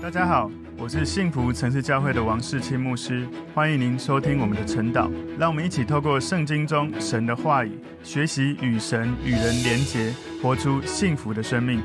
大家好，我是幸福城市教会的王世清牧师，欢迎您收听我们的晨祷。让我们一起透过圣经中神的话语，学习与神与人连结，活出幸福的生命。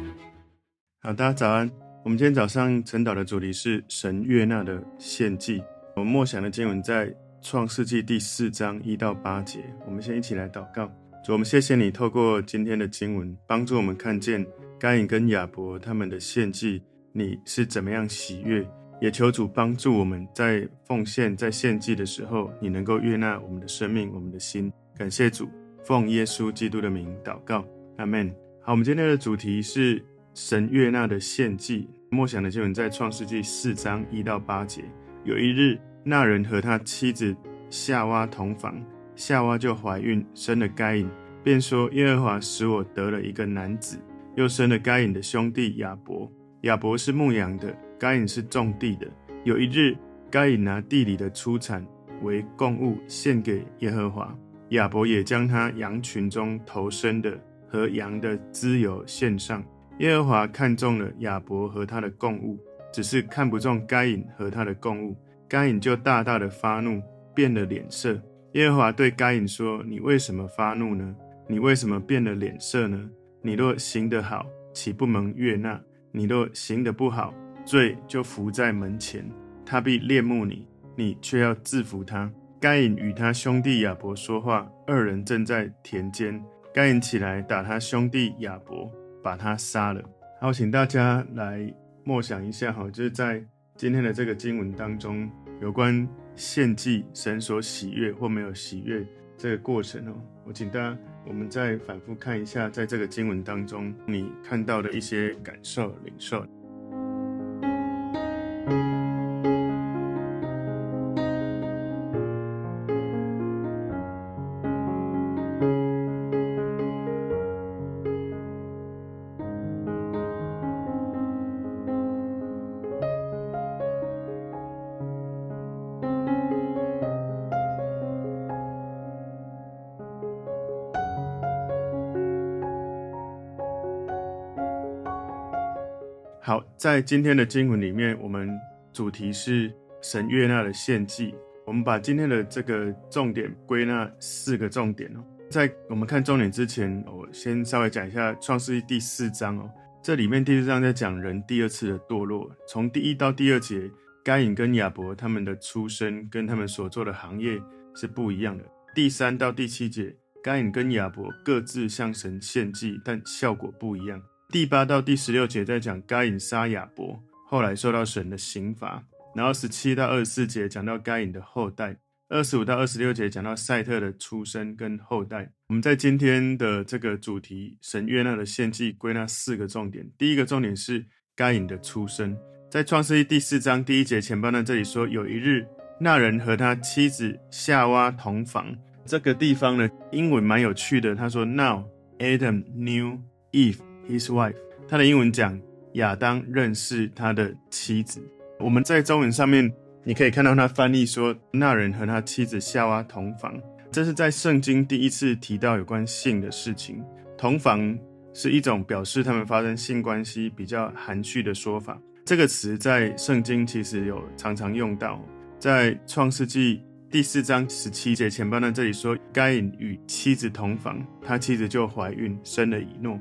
好，大家早安。我们今天早上晨祷的主题是神悦纳的献祭。我们默想的经文在创世纪第四章一到八节。我们先一起来祷告。主，我们谢谢你透过今天的经文，帮助我们看见该隐跟亚伯他们的献祭。你是怎么样喜悦？也求主帮助我们在奉献、在献祭的时候，你能够悦纳我们的生命、我们的心。感谢主，奉耶稣基督的名祷告，阿门。好，我们今天的主题是神悦纳的献祭。默想的经文在创世纪四章一到八节。有一日，那人和他妻子夏娃同房，夏娃就怀孕，生了该隐，便说：耶和华使我得了一个男子，又生了该隐的兄弟亚伯。亚伯是牧羊的，该隐是种地的。有一日，该隐拿地里的出产为供物献给耶和华，亚伯也将他羊群中头生的和羊的脂油献上。耶和华看中了亚伯和他的供物，只是看不中该隐和他的供物。该隐就大大的发怒，变了脸色。耶和华对该隐说：“你为什么发怒呢？你为什么变了脸色呢？你若行得好，岂不蒙悦纳？”你若行得不好，罪就伏在门前，他必恋慕你，你却要制服他。该隐与他兄弟亚伯说话，二人正在田间。该隐起来打他兄弟亚伯，把他杀了。好，请大家来默想一下，哈，就是在今天的这个经文当中，有关献祭神所喜悦或没有喜悦这个过程哦。我请大家。我们再反复看一下，在这个经文当中，你看到的一些感受、领受。好，在今天的经文里面，我们主题是神悦纳的献祭。我们把今天的这个重点归纳四个重点哦。在我们看重点之前，我先稍微讲一下创世记第四章哦。这里面第四章在讲人第二次的堕落，从第一到第二节，该隐跟亚伯他们的出身跟他们所做的行业是不一样的。第三到第七节，该隐跟亚伯各自向神献祭，但效果不一样。第八到第十六节在讲该隐杀亚伯，后来受到神的刑罚。然后十七到二十四节讲到该隐的后代，二十五到二十六节讲到赛特的出生跟后代。我们在今天的这个主题，神悦纳的献祭，归纳四个重点。第一个重点是该隐的出生，在创世记第四章第一节前半段这里说，有一日那人和他妻子夏娃同房。这个地方呢，英文蛮有趣的，他说：Now Adam knew Eve。His wife，他的英文讲亚当认识他的妻子。我们在中文上面，你可以看到他翻译说那人和他妻子夏娃同房，这是在圣经第一次提到有关性的事情。同房是一种表示他们发生性关系比较含蓄的说法。这个词在圣经其实有常常用到，在创世纪第四章十七节前半段这里说，该隐与妻子同房，他妻子就怀孕生了以诺。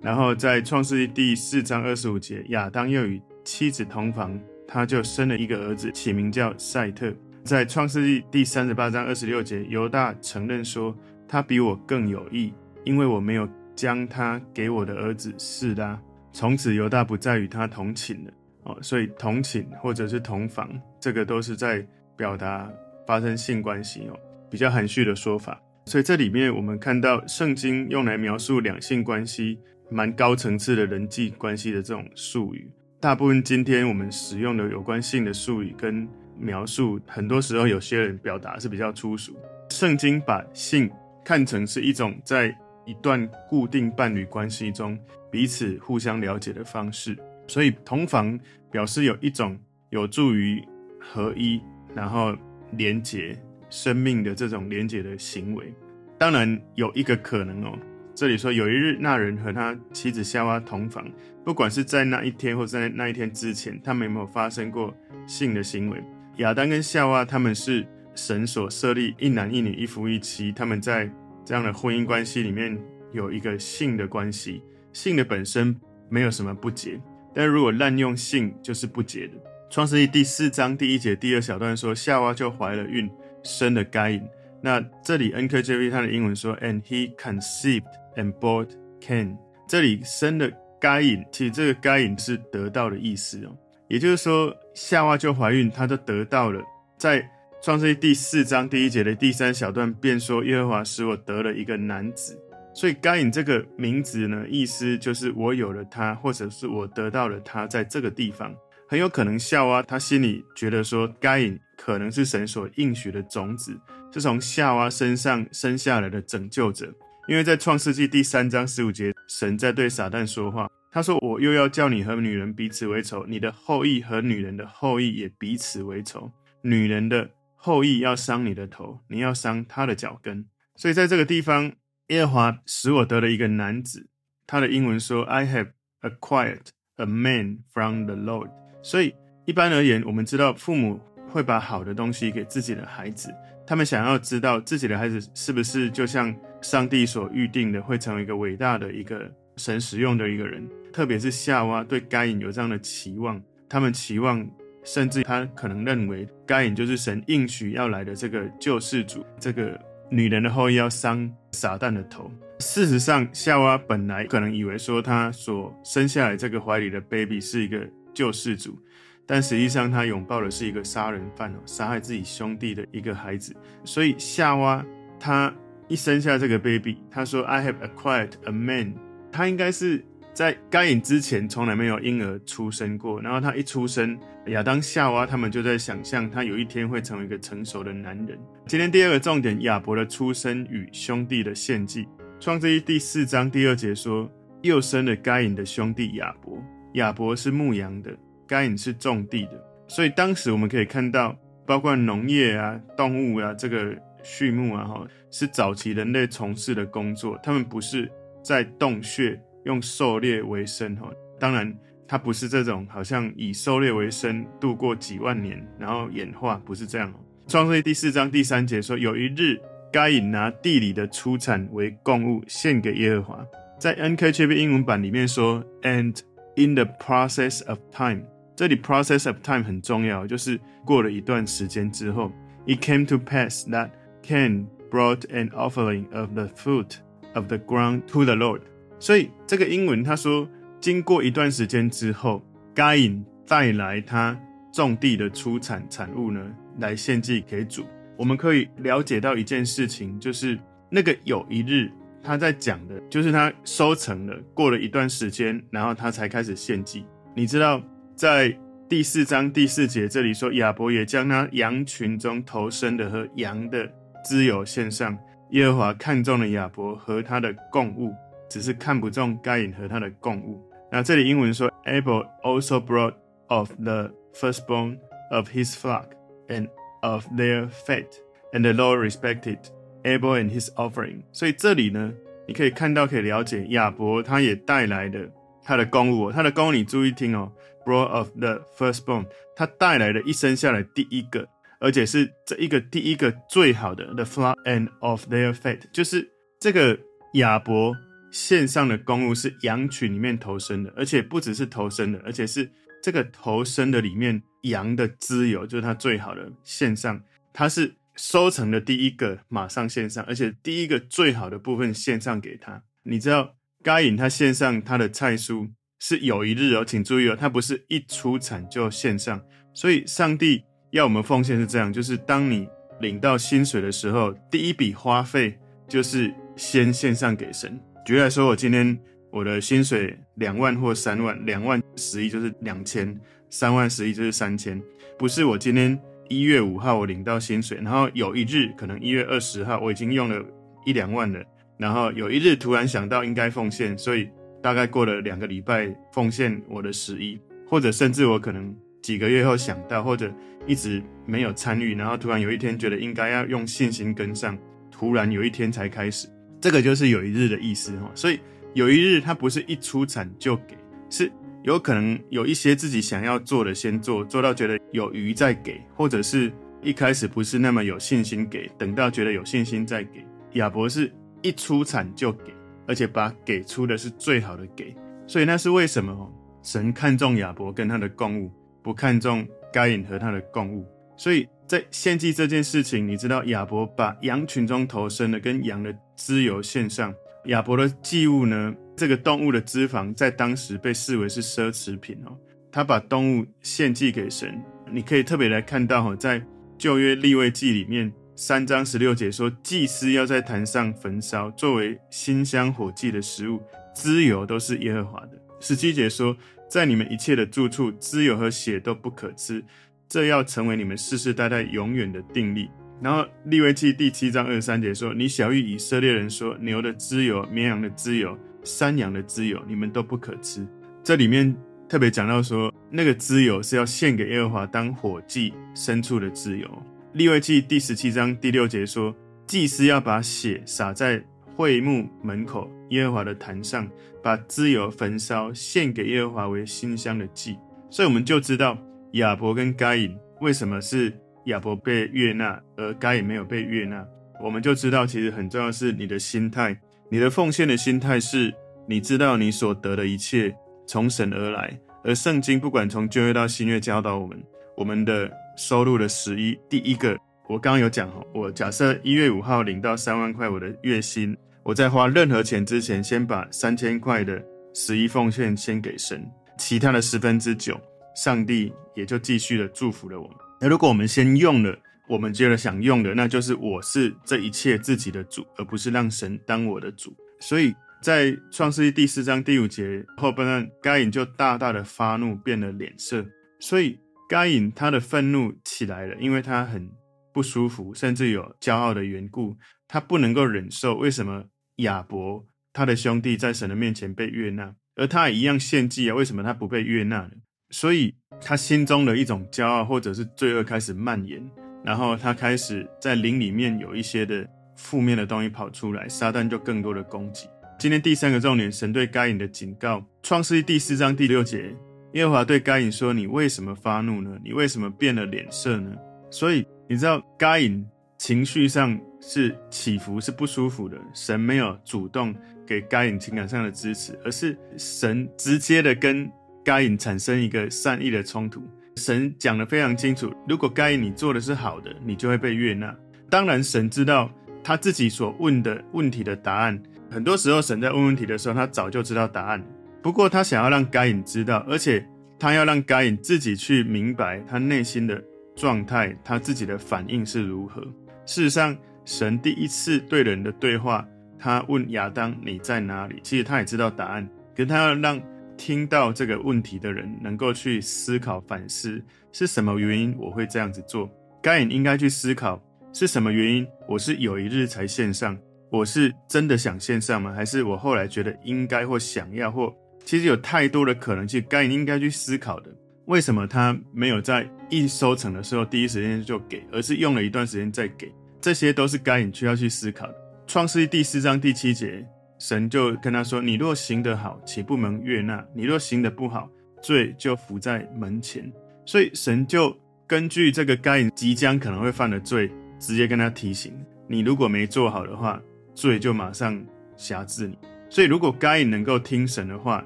然后在创世纪第四章二十五节，亚当又与妻子同房，他就生了一个儿子，起名叫赛特。在创世纪第三十八章二十六节，犹大承认说，他比我更有义，因为我没有将他给我的儿子示拉。从此犹大不再与他同寝了。哦，所以同寝或者是同房，这个都是在表达发生性关系哦，比较含蓄的说法。所以这里面我们看到圣经用来描述两性关系。蛮高层次的人际关系的这种术语，大部分今天我们使用的有关性的术语跟描述，很多时候有些人表达是比较粗俗。圣经把性看成是一种在一段固定伴侣关系中彼此互相了解的方式，所以同房表示有一种有助于合一，然后连结生命的这种连结的行为。当然有一个可能哦。这里说有一日，那人和他妻子夏娃同房，不管是在那一天或者在那一天之前，他们有没有发生过性的行为？亚当跟夏娃他们是神所设立一男一女一夫一妻，他们在这样的婚姻关系里面有一个性的关系，性的本身没有什么不洁，但如果滥用性就是不洁的。创世记第四章第一节第二小段说，夏娃就怀了孕，生了该隐。那这里 NKJV 它的英文说，and he conceived。And b o u g h t Cain，这里生的该隐，其实这个该隐是得到的意思哦。也就是说，夏娃就怀孕，她就得到了。在创世记第四章第一节的第三小段，便说耶和华使我得了一个男子。所以该隐这个名字呢，意思就是我有了他，或者是我得到了他，在这个地方很有可能夏娃她心里觉得说，该隐可能是神所应许的种子，是从夏娃身上生下来的拯救者。因为在创世纪第三章十五节，神在对撒旦说话，他说：“我又要叫你和女人彼此为仇，你的后裔和女人的后裔也彼此为仇。女人的后裔要伤你的头，你要伤他的脚跟。”所以在这个地方，耶和华使我得了一个男子。他的英文说：“I have acquired a man from the Lord。”所以一般而言，我们知道父母会把好的东西给自己的孩子。他们想要知道自己的孩子是不是就像上帝所预定的，会成为一个伟大的一个神使用的一个人。特别是夏娃对该隐有这样的期望，他们期望，甚至他可能认为该隐就是神应许要来的这个救世主，这个女人的后裔要伤撒旦的头。事实上，夏娃本来可能以为说，她所生下来这个怀里的 baby 是一个救世主。但实际上，他拥抱的是一个杀人犯哦，杀害自己兄弟的一个孩子。所以夏娃他一生下这个 baby，他说：“I have acquired a man。”他应该是在该隐之前从来没有婴儿出生过。然后他一出生，亚当、夏娃他们就在想象他有一天会成为一个成熟的男人。今天第二个重点，亚伯的出生与兄弟的献祭。创世记第四章第二节说：“又生了该隐的兄弟亚伯。”亚伯是牧羊的。该隐是种地的，所以当时我们可以看到，包括农业啊、动物啊、这个畜牧啊，哈，是早期人类从事的工作。他们不是在洞穴用狩猎为生，哈。当然，他不是这种好像以狩猎为生度过几万年，然后演化，不是这样。创世第四章第三节说，有一日，该隐拿地里的出产为供物献给耶和华。在 NKJV 英文版里面说，and in the process of time。这里 process of time 很重要，就是过了一段时间之后，it came to pass that Cain brought an offering of the fruit of the ground to the Lord。所以这个英文他说，经过一段时间之后，该隐带来他种地的出产产物呢，来献祭给主。我们可以了解到一件事情，就是那个有一日他在讲的，就是他收成了，过了一段时间，然后他才开始献祭。你知道？在第四章第四节这里说，亚伯也将他羊群中头生的和羊的脂油献上。耶和华看中了亚伯和他的供物，只是看不中该隐和他的供物。那这里英文说，Abel also brought of the firstborn of his flock and of their fat, and the Lord respected Abel and his offering。所以这里呢，你可以看到，可以了解亚伯他也带来的他的供物，他的供物你注意听哦。Brought of the firstborn，他带来的一生下来第一个，而且是这一个第一个最好的，the flock and of their fate，就是这个亚伯献上的公物是羊群里面头生的，而且不只是头生的，而且是这个头生的里面羊的脂油，就是他最好的献上，他是收成的第一个马上献上，而且第一个最好的部分献上给他。你知道该隐他献上他的菜蔬。是有一日哦，请注意哦，它不是一出产就献上，所以上帝要我们奉献是这样，就是当你领到薪水的时候，第一笔花费就是先献上给神。举例来说，我今天我的薪水两万或三万，两万十一就是两千，三万十一就是三千，不是我今天一月五号我领到薪水，然后有一日可能一月二十号我已经用了一两万了，然后有一日突然想到应该奉献，所以。大概过了两个礼拜，奉献我的十一，或者甚至我可能几个月后想到，或者一直没有参与，然后突然有一天觉得应该要用信心跟上，突然有一天才开始。这个就是有一日的意思哈。所以有一日它不是一出产就给，是有可能有一些自己想要做的先做，做到觉得有余再给，或者是一开始不是那么有信心给，等到觉得有信心再给。亚伯是一出产就给，而且把给出的是最好的给，所以那是为什么？神看重亚伯跟他的供物，不看重该隐和他的供物。所以在献祭这件事情，你知道亚伯把羊群中头生的跟羊的脂油献上。亚伯的祭物呢，这个动物的脂肪在当时被视为是奢侈品哦。他把动物献祭给神，你可以特别来看到哈，在旧约立位记里面三章十六节说，祭司要在坛上焚烧，作为馨香火祭的食物，脂油都是耶和华的。十七节说，在你们一切的住处，脂油和血都不可吃。这要成为你们世世代代永远的定例。然后利未记第七章二十三节说：“你晓諭以色列人说，牛的脂油、绵羊的脂油、山羊的脂油，你们都不可吃。”这里面特别讲到说，那个脂油是要献给耶和华当火祭牲畜的脂油。利未记第十七章第六节说：“祭司要把血洒在会幕门口耶和华的坛上，把脂油焚烧，献给耶和华为馨香的祭。”所以我们就知道。亚伯跟该隐为什么是亚伯被悦纳，而该隐没有被悦纳？我们就知道，其实很重要是你的心态，你的奉献的心态是，你知道你所得的一切从神而来。而圣经不管从旧约到新约教导我们，我们的收入的十一，第一个，我刚刚有讲哈，我假设一月五号领到三万块我的月薪，我在花任何钱之前，先把三千块的十一奉献先给神，其他的十分之九。上帝也就继续的祝福了我们。那如果我们先用了，我们接着想用的，那就是我是这一切自己的主，而不是让神当我的主。所以在创世记第四章第五节后半段，该隐就大大的发怒，变了脸色。所以该隐他的愤怒起来了，因为他很不舒服，甚至有骄傲的缘故，他不能够忍受为什么亚伯他的兄弟在神的面前被悦纳，而他也一样献祭啊？为什么他不被悦纳呢？所以他心中的一种骄傲或者是罪恶开始蔓延，然后他开始在灵里面有一些的负面的东西跑出来，撒旦就更多的攻击。今天第三个重点，神对该隐的警告，创世记第四章第六节，耶和华对该隐说：“你为什么发怒呢？你为什么变了脸色呢？”所以你知道该隐情绪上是起伏，是不舒服的。神没有主动给该隐情感上的支持，而是神直接的跟。该隐产生一个善意的冲突，神讲得非常清楚，如果该隐你做的是好的，你就会被悦纳。当然，神知道他自己所问的问题的答案。很多时候，神在问问题的时候，他早就知道答案。不过，他想要让该隐知道，而且他要让该隐自己去明白他内心的状态，他自己的反应是如何。事实上，神第一次对人的对话，他问亚当：“你在哪里？”其实他也知道答案，可他要让。听到这个问题的人能够去思考反思，是什么原因我会这样子做？该隐应该去思考是什么原因？我是有一日才献上，我是真的想献上吗？还是我后来觉得应该或想要或其实有太多的可能性，该隐应该去思考的。为什么他没有在一收成的时候第一时间就给，而是用了一段时间再给？这些都是该隐需要去思考的。创世记第四章第七节。神就跟他说：“你若行得好，岂不蒙悦纳？你若行得不好，罪就伏在门前。”所以神就根据这个该隐即将可能会犯的罪，直接跟他提醒：你如果没做好的话，罪就马上辖制你。所以如果该隐能够听神的话，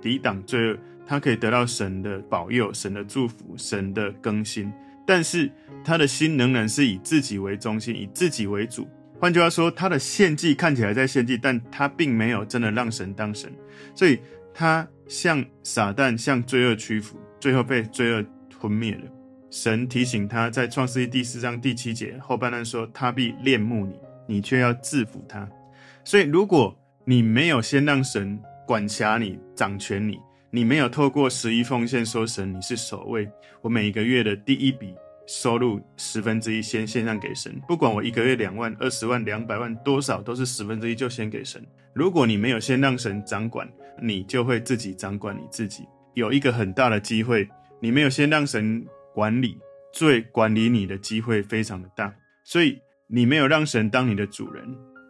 抵挡罪恶，他可以得到神的保佑、神的祝福、神的更新。但是他的心仍然是以自己为中心，以自己为主。换句话说，他的献祭看起来在献祭，但他并没有真的让神当神，所以他向撒旦、向罪恶屈服，最后被罪恶吞灭了。神提醒他在创世记第四章第七节后半段说：“他必恋慕你，你却要制服他。”所以，如果你没有先让神管辖你、掌权你，你没有透过十一奉献说神你是首位，我每一个月的第一笔。收入十分之一先献上给神，不管我一个月两万、二十万、两百万多少，都是十分之一就先给神。如果你没有先让神掌管，你就会自己掌管你自己。有一个很大的机会，你没有先让神管理，罪管理你的机会非常的大。所以你没有让神当你的主人，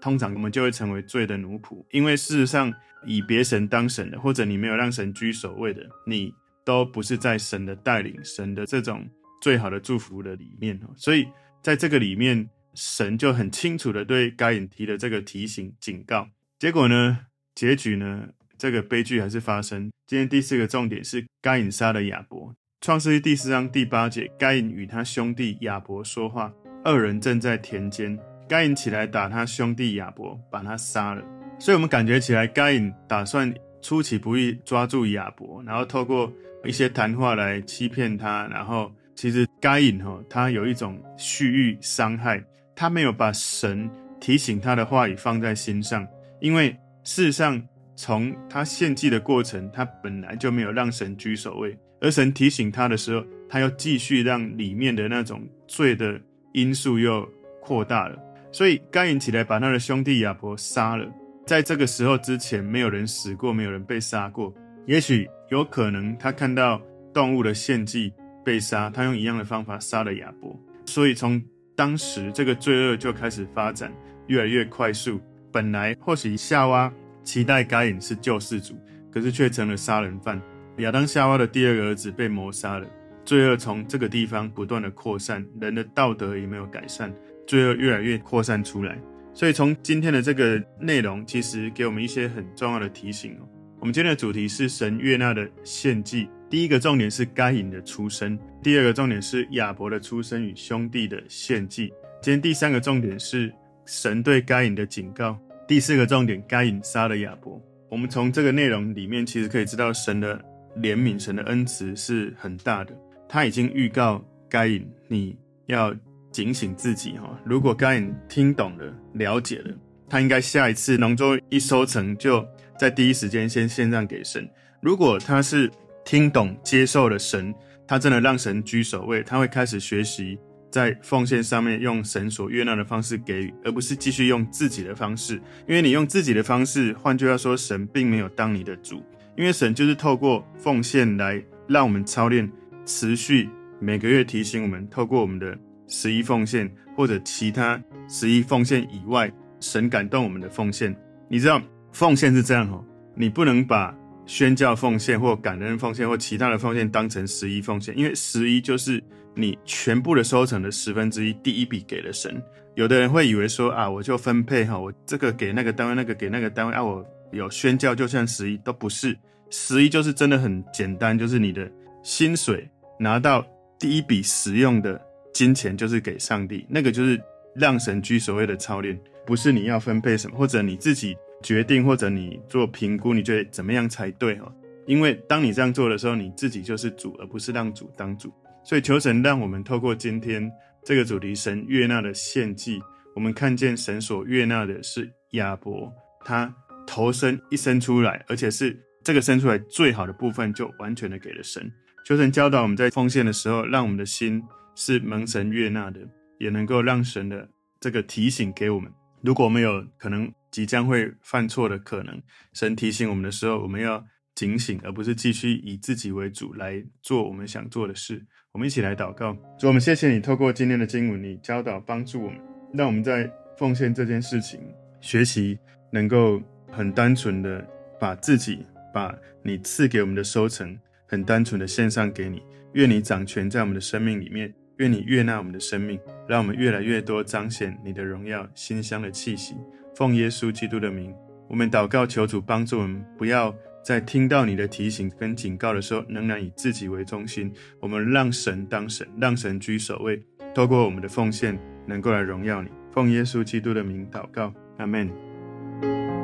通常我们就会成为罪的奴仆。因为事实上，以别神当神的，或者你没有让神居首位的，你都不是在神的带领、神的这种最好的祝福的里面。所以，在这个里面，神就很清楚的对该隐提了这个提醒、警告。结果呢，结局呢，这个悲剧还是发生。今天第四个重点是该隐杀了亚伯。创世记第四章第八节，该隐与他兄弟亚伯说话，二人正在田间。该隐起来打他兄弟亚伯，把他杀了。所以，我们感觉起来，该隐打算出其不意抓住亚伯，然后透过一些谈话来欺骗他。然后，其实该隐哈，他有一种蓄意伤害，他没有把神提醒他的话语放在心上。因为事实上，从他献祭的过程，他本来就没有让神居首位，而神提醒他的时候，他又继续让里面的那种罪的因素又扩大了。所以该隐起来把他的兄弟亚伯杀了。在这个时候之前，没有人死过，没有人被杀过。也许有可能他看到动物的献祭被杀，他用一样的方法杀了亚伯。所以从当时这个罪恶就开始发展，越来越快速。本来或许夏娃期待该隐是救世主，可是却成了杀人犯。亚当夏娃的第二个儿子被谋杀了，罪恶从这个地方不断的扩散，人的道德也没有改善。罪恶越来越扩散出来，所以从今天的这个内容，其实给我们一些很重要的提醒哦。我们今天的主题是神悦纳的献祭，第一个重点是该隐的出生，第二个重点是亚伯的出生与兄弟的献祭。今天第三个重点是神对该隐的警告，第四个重点该隐杀了亚伯。我们从这个内容里面，其实可以知道神的怜悯、神的恩慈是很大的。他已经预告该隐，你要。警醒自己哈！如果该隐听懂了、了解了，他应该下一次农作一收成，就在第一时间先献上给神。如果他是听懂、接受了神，他真的让神居首位，他会开始学习在奉献上面用神所悦纳的方式给予，而不是继续用自己的方式。因为你用自己的方式，换句话说，神并没有当你的主，因为神就是透过奉献来让我们操练，持续每个月提醒我们，透过我们的。十一奉献或者其他十一奉献以外，神感动我们的奉献，你知道奉献是这样哦，你不能把宣教奉献或感恩奉献或其他的奉献当成十一奉献，因为十一就是你全部的收成的十分之一，第一笔给了神。有的人会以为说啊，我就分配哈，我这个给那个单位，那个给那个单位啊，我有宣教就像十一，都不是，十一就是真的很简单，就是你的薪水拿到第一笔实用的。金钱就是给上帝，那个就是让神居所谓的操练，不是你要分配什么，或者你自己决定，或者你做评估，你觉得怎么样才对哈？因为当你这样做的时候，你自己就是主，而不是让主当主。所以求神让我们透过今天这个主题，神悦纳的献祭，我们看见神所悦纳的是亚伯，他头生一生出来，而且是这个生出来最好的部分，就完全的给了神。求神教导我们在奉献的时候，让我们的心。是蒙神悦纳的，也能够让神的这个提醒给我们。如果我们有可能即将会犯错的可能，神提醒我们的时候，我们要警醒，而不是继续以自己为主来做我们想做的事。我们一起来祷告，主，我们谢谢你透过今天的经文，你教导帮助我们，让我们在奉献这件事情学习，能够很单纯的把自己，把你赐给我们的收成，很单纯的献上给你。愿你掌权在我们的生命里面。愿你悦纳我们的生命，让我们越来越多彰显你的荣耀、馨香的气息。奉耶稣基督的名，我们祷告，求主帮助我们，不要在听到你的提醒跟警告的时候，仍然以自己为中心。我们让神当神，让神居首位，透过我们的奉献，能够来荣耀你。奉耶稣基督的名祷告，阿门。